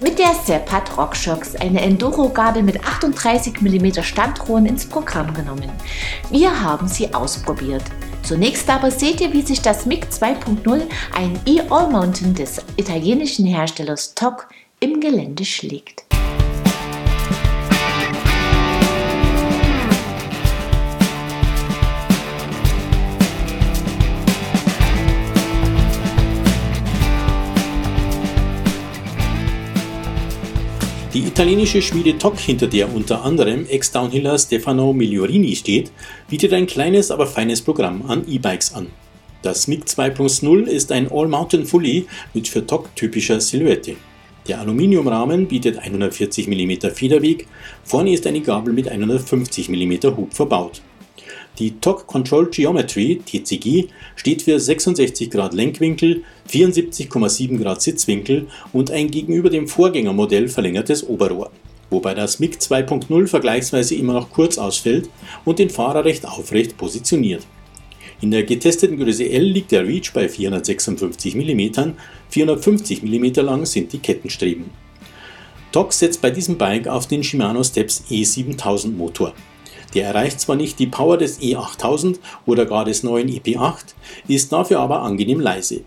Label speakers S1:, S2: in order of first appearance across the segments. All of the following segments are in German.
S1: Mit der Sepat RockShox eine Enduro-Gabel mit 38 mm Standrohren ins Programm genommen. Wir haben sie ausprobiert. Zunächst aber seht ihr, wie sich das MiG 2.0, ein E-All-Mountain des italienischen Herstellers TOC, im Gelände schlägt.
S2: Die italienische Schmiede TOC, hinter der unter anderem Ex-Downhiller Stefano Migliorini steht, bietet ein kleines, aber feines Programm an E-Bikes an. Das MiG 2.0 ist ein All-Mountain Fully mit für TOC typischer Silhouette. Der Aluminiumrahmen bietet 140 mm Federweg, vorne ist eine Gabel mit 150 mm Hub verbaut. Die TOC Control Geometry (TCG) steht für 66 Grad Lenkwinkel, 74,7 Grad Sitzwinkel und ein gegenüber dem Vorgängermodell verlängertes Oberrohr, wobei das MiG 2.0 vergleichsweise immer noch kurz ausfällt und den Fahrer recht aufrecht positioniert. In der getesteten Größe L liegt der Reach bei 456 mm, 450 mm lang sind die Kettenstreben. TOC setzt bei diesem Bike auf den Shimano Steps E7000 Motor der erreicht zwar nicht die Power des E8000 oder gar des neuen EP8, ist dafür aber angenehm leise.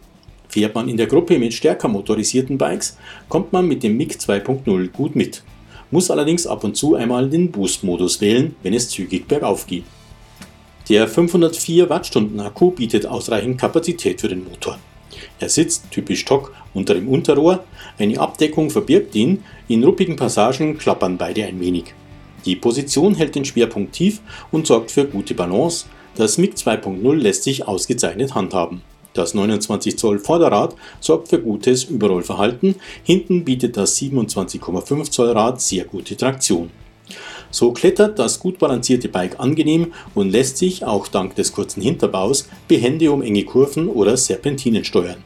S2: Fährt man in der Gruppe mit stärker motorisierten Bikes, kommt man mit dem MiG 2.0 gut mit, muss allerdings ab und zu einmal den Boost-Modus wählen, wenn es zügig bergauf geht. Der 504 Wattstunden Akku bietet ausreichend Kapazität für den Motor. Er sitzt, typisch TOC, unter dem Unterrohr, eine Abdeckung verbirgt ihn, in ruppigen Passagen klappern beide ein wenig. Die Position hält den Schwerpunkt tief und sorgt für gute Balance. Das MiG 2.0 lässt sich ausgezeichnet handhaben. Das 29 Zoll Vorderrad sorgt für gutes Überrollverhalten, hinten bietet das 27,5 Zoll Rad sehr gute Traktion. So klettert das gut balancierte Bike angenehm und lässt sich, auch dank des kurzen Hinterbaus, behende um enge Kurven oder Serpentinen steuern.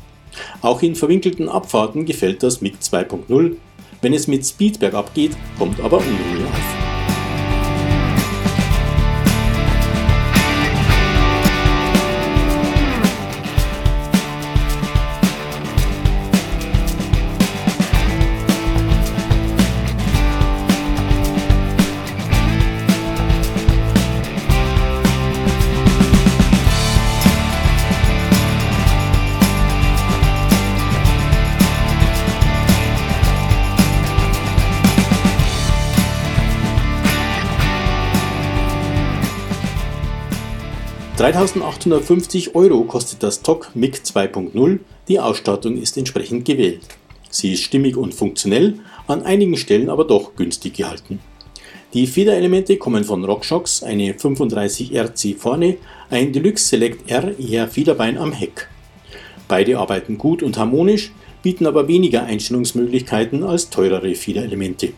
S2: Auch in verwinkelten Abfahrten gefällt das MiG 2.0. Wenn es mit Speed bergab geht, kommt aber Unruhe auf. 3850 Euro kostet das TOC MiG 2.0, die Ausstattung ist entsprechend gewählt. Sie ist stimmig und funktionell, an einigen Stellen aber doch günstig gehalten. Die Federelemente kommen von RockShox, eine 35 RC vorne, ein Deluxe Select R eher Federbein am Heck. Beide arbeiten gut und harmonisch, bieten aber weniger Einstellungsmöglichkeiten als teurere Federelemente.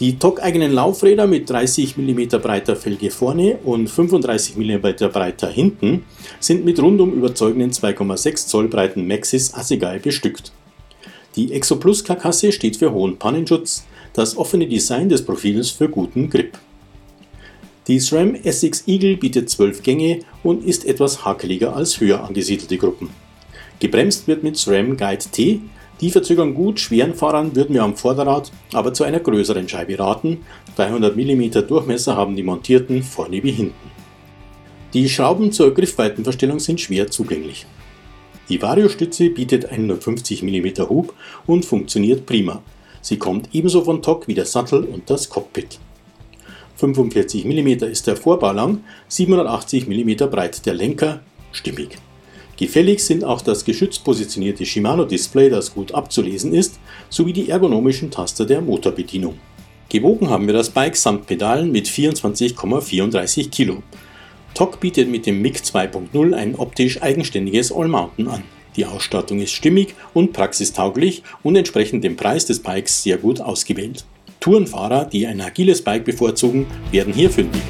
S2: Die TOC-eigenen Laufräder mit 30 mm breiter Felge vorne und 35 mm breiter hinten sind mit rundum überzeugenden 2,6 Zoll breiten Maxis Assegai bestückt. Die Exoplus-Karkasse steht für hohen Pannenschutz, das offene Design des Profils für guten Grip. Die SRAM SX Eagle bietet 12 Gänge und ist etwas hakeliger als höher angesiedelte Gruppen. Gebremst wird mit SRAM Guide T, die verzögern gut, schweren Fahrern würden wir am Vorderrad aber zu einer größeren Scheibe raten. 300 mm Durchmesser haben die montierten vorne wie hinten. Die Schrauben zur Griffweitenverstellung sind schwer zugänglich. Die Vario-Stütze bietet 150 mm Hub und funktioniert prima. Sie kommt ebenso von TOC wie der Sattel und das Cockpit. 45 mm ist der Vorbau lang, 780 mm breit der Lenker, stimmig. Gefällig sind auch das geschützt positionierte Shimano-Display, das gut abzulesen ist, sowie die ergonomischen Taster der Motorbedienung. Gewogen haben wir das Bike samt Pedalen mit 24,34 Kilo. TOC bietet mit dem MiG 2.0 ein optisch eigenständiges All-Mountain an. Die Ausstattung ist stimmig und praxistauglich und entsprechend dem Preis des Bikes sehr gut ausgewählt. Tourenfahrer, die ein agiles Bike bevorzugen, werden hier fündig.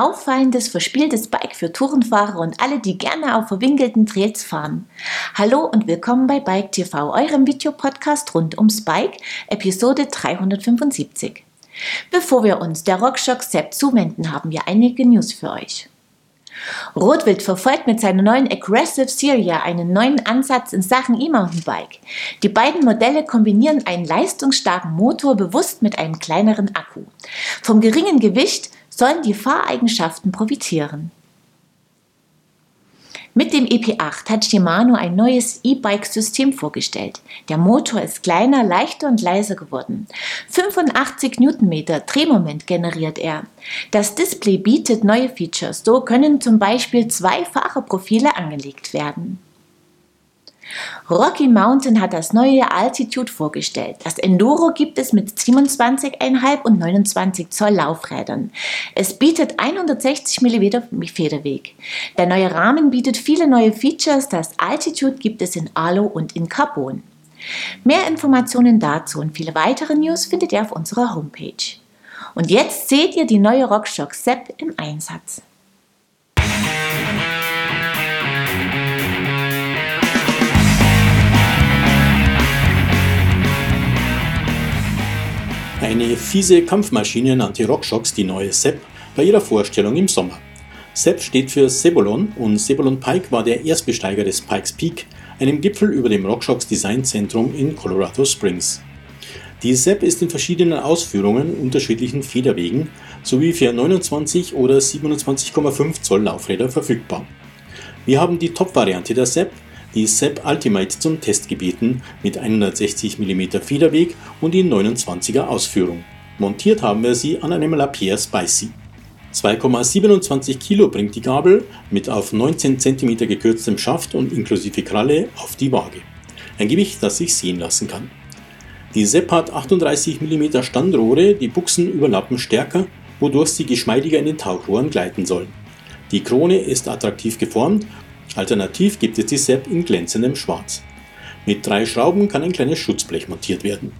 S1: Auffallendes, verspieltes Bike für Tourenfahrer und alle, die gerne auf verwinkelten Trails fahren. Hallo und willkommen bei Bike TV, eurem Videopodcast rund ums Bike, Episode 375. Bevor wir uns der Rockshock Sepp zuwenden, haben wir einige News für euch. Rotwild verfolgt mit seiner neuen Aggressive Serie einen neuen Ansatz in Sachen E-Mountainbike. Die beiden Modelle kombinieren einen leistungsstarken Motor bewusst mit einem kleineren Akku. Vom geringen Gewicht sollen die Fahreigenschaften profitieren. Mit dem EP8 hat Shimano ein neues E-Bike-System vorgestellt. Der Motor ist kleiner, leichter und leiser geworden. 85 Newtonmeter Drehmoment generiert er. Das Display bietet neue Features. So können zum Beispiel zwei Fahrerprofile angelegt werden. Rocky Mountain hat das neue Altitude vorgestellt. Das Enduro gibt es mit 27,5 und 29 Zoll Laufrädern. Es bietet 160 mm Federweg. Der neue Rahmen bietet viele neue Features. Das Altitude gibt es in Alu und in Carbon. Mehr Informationen dazu und viele weitere News findet ihr auf unserer Homepage. Und jetzt seht ihr die neue RockShox Sepp im Einsatz.
S2: Fiese Kampfmaschine nannte RockShox die neue Sepp bei ihrer Vorstellung im Sommer. Sepp steht für Sebolon und Sebolon Pike war der Erstbesteiger des Pikes Peak, einem Gipfel über dem RockShox Designzentrum in Colorado Springs. Die Sepp ist in verschiedenen Ausführungen, unterschiedlichen Federwegen sowie für 29 oder 27,5 Zoll Laufräder verfügbar. Wir haben die Top-Variante der Sepp die Sepp Ultimate zum Test gebeten mit 160 mm Federweg und in 29er Ausführung. Montiert haben wir sie an einem Lapierre Spicy. 2,27 Kilo bringt die Gabel mit auf 19 cm gekürztem Schaft und inklusive Kralle auf die Waage. Ein Gewicht, das sich sehen lassen kann. Die Sepp hat 38 mm Standrohre, die Buchsen überlappen stärker, wodurch sie geschmeidiger in den Tauchrohren gleiten sollen. Die Krone ist attraktiv geformt Alternativ gibt es die Sepp in glänzendem Schwarz. Mit drei Schrauben kann ein kleines Schutzblech montiert werden.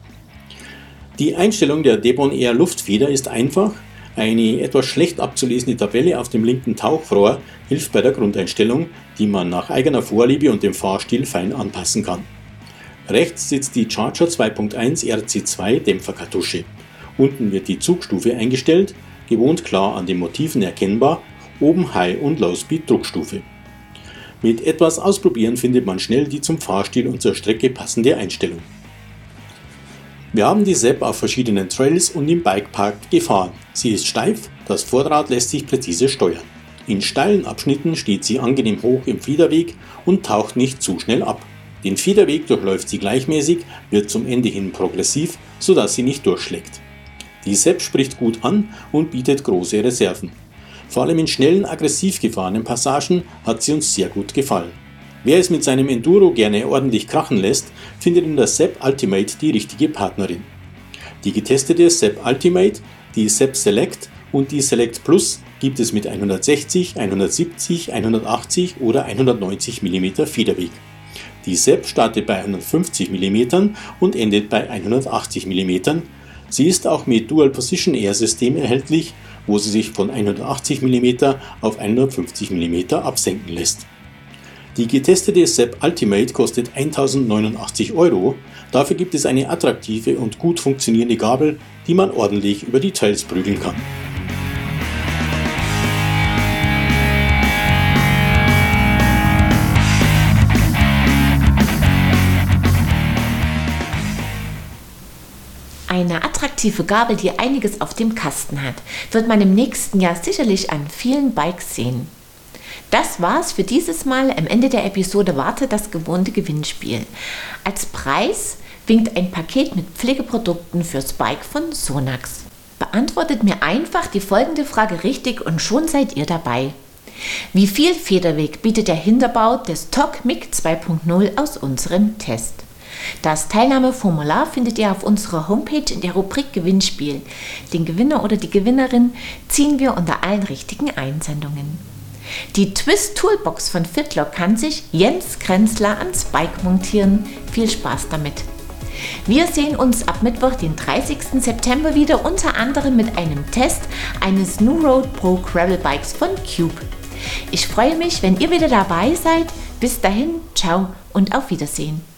S2: Die Einstellung der Debon Air Luftfeder ist einfach. Eine etwas schlecht abzulesende Tabelle auf dem linken Tauchrohr hilft bei der Grundeinstellung, die man nach eigener Vorliebe und dem Fahrstil fein anpassen kann. Rechts sitzt die Charger 2.1 RC2 Dämpferkartusche. Unten wird die Zugstufe eingestellt, gewohnt klar an den Motiven erkennbar, oben High- und Low-Speed Druckstufe. Mit etwas Ausprobieren findet man schnell die zum Fahrstil und zur Strecke passende Einstellung. Wir haben die Sepp auf verschiedenen Trails und im Bikepark gefahren. Sie ist steif, das Vorderrad lässt sich präzise steuern. In steilen Abschnitten steht sie angenehm hoch im Federweg und taucht nicht zu schnell ab. Den Federweg durchläuft sie gleichmäßig, wird zum Ende hin progressiv, sodass sie nicht durchschlägt. Die Sepp spricht gut an und bietet große Reserven. Vor allem in schnellen, aggressiv gefahrenen Passagen hat sie uns sehr gut gefallen. Wer es mit seinem Enduro gerne ordentlich krachen lässt, findet in der Sepp Ultimate die richtige Partnerin. Die getestete Sepp Ultimate, die Sepp Select und die Select Plus gibt es mit 160, 170, 180 oder 190 mm Federweg. Die Sepp startet bei 150 mm und endet bei 180 mm. Sie ist auch mit Dual Position Air System erhältlich wo sie sich von 180 mm auf 150 mm absenken lässt. Die getestete Sepp Ultimate kostet 1089 Euro, dafür gibt es eine attraktive und gut funktionierende Gabel, die man ordentlich über die Trails prügeln kann.
S1: Eine attraktive Gabel, die einiges auf dem Kasten hat, wird man im nächsten Jahr sicherlich an vielen Bikes sehen. Das war's für dieses Mal. Am Ende der Episode wartet das gewohnte Gewinnspiel. Als Preis winkt ein Paket mit Pflegeprodukten fürs Bike von Sonax. Beantwortet mir einfach die folgende Frage richtig und schon seid ihr dabei. Wie viel Federweg bietet der Hinterbau des TOC MiG 2.0 aus unserem Test? Das Teilnahmeformular findet ihr auf unserer Homepage in der Rubrik Gewinnspiel. Den Gewinner oder die Gewinnerin ziehen wir unter allen richtigen Einsendungen. Die Twist Toolbox von Fitlock kann sich Jens Krenzler ans Bike montieren. Viel Spaß damit! Wir sehen uns ab Mittwoch, den 30. September wieder, unter anderem mit einem Test eines New Road Pro Gravel Bikes von Cube. Ich freue mich, wenn ihr wieder dabei seid. Bis dahin, ciao und auf Wiedersehen.